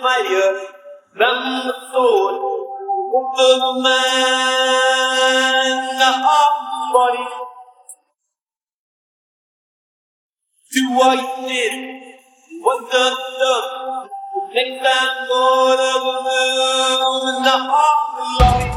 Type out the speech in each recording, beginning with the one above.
fire than the sword the man of body. Do what you did, what the done, next time more of the moon the heart lobby.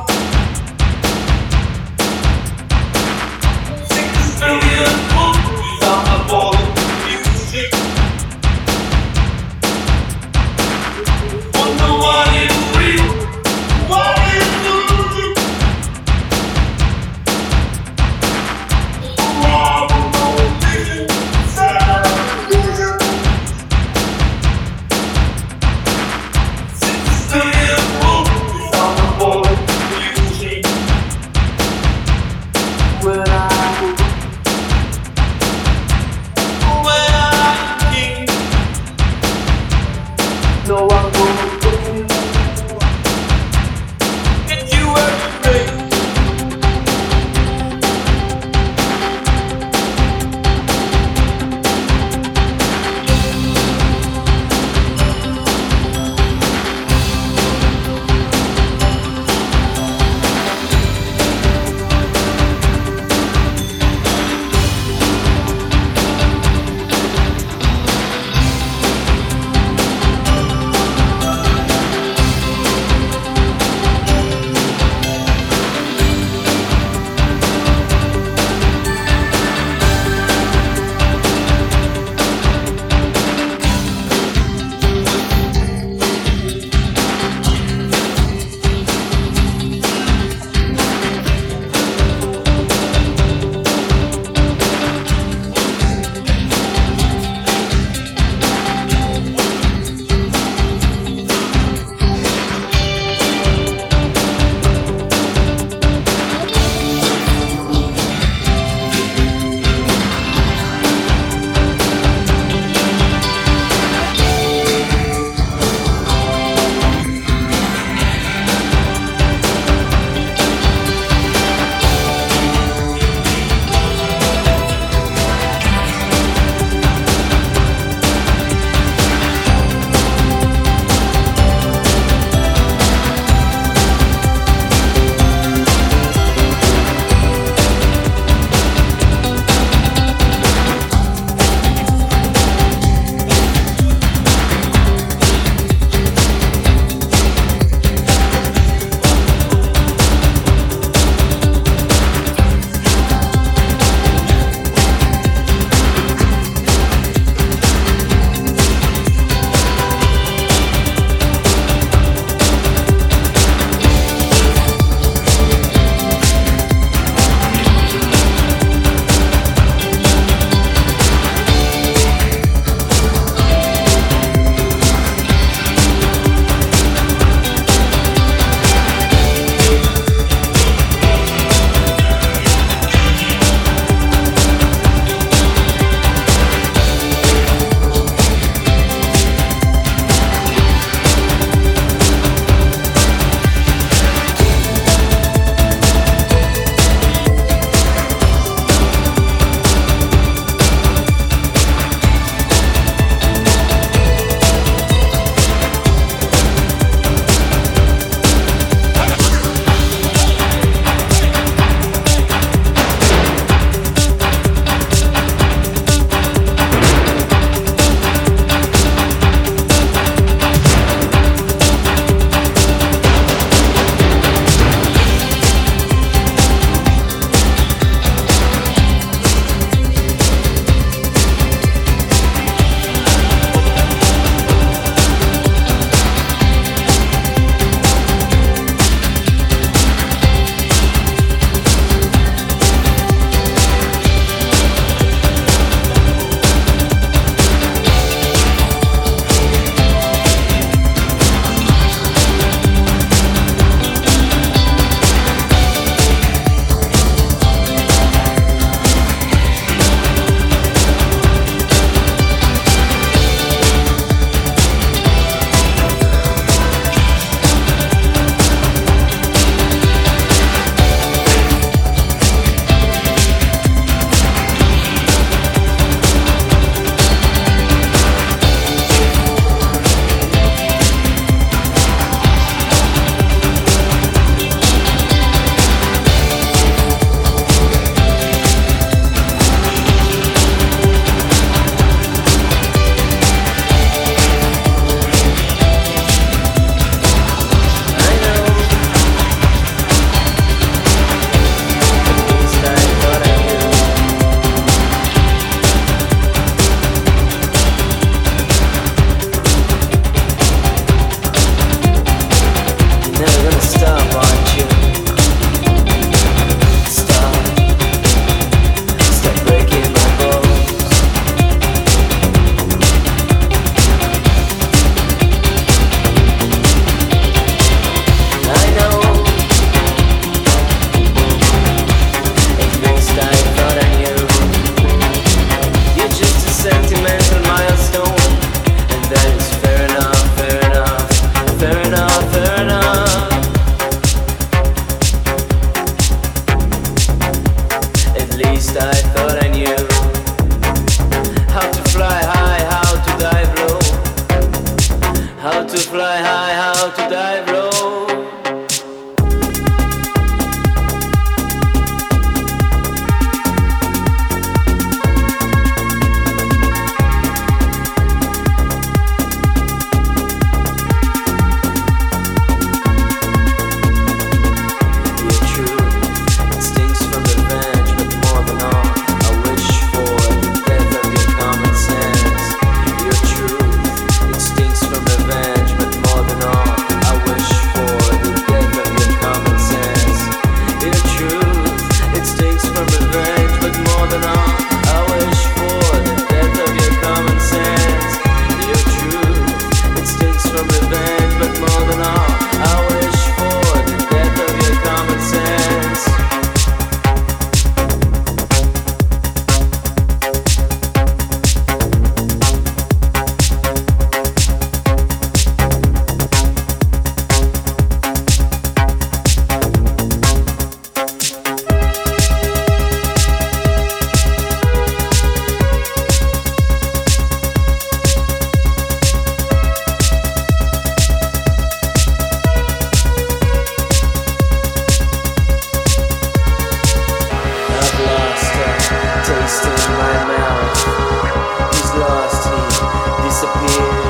A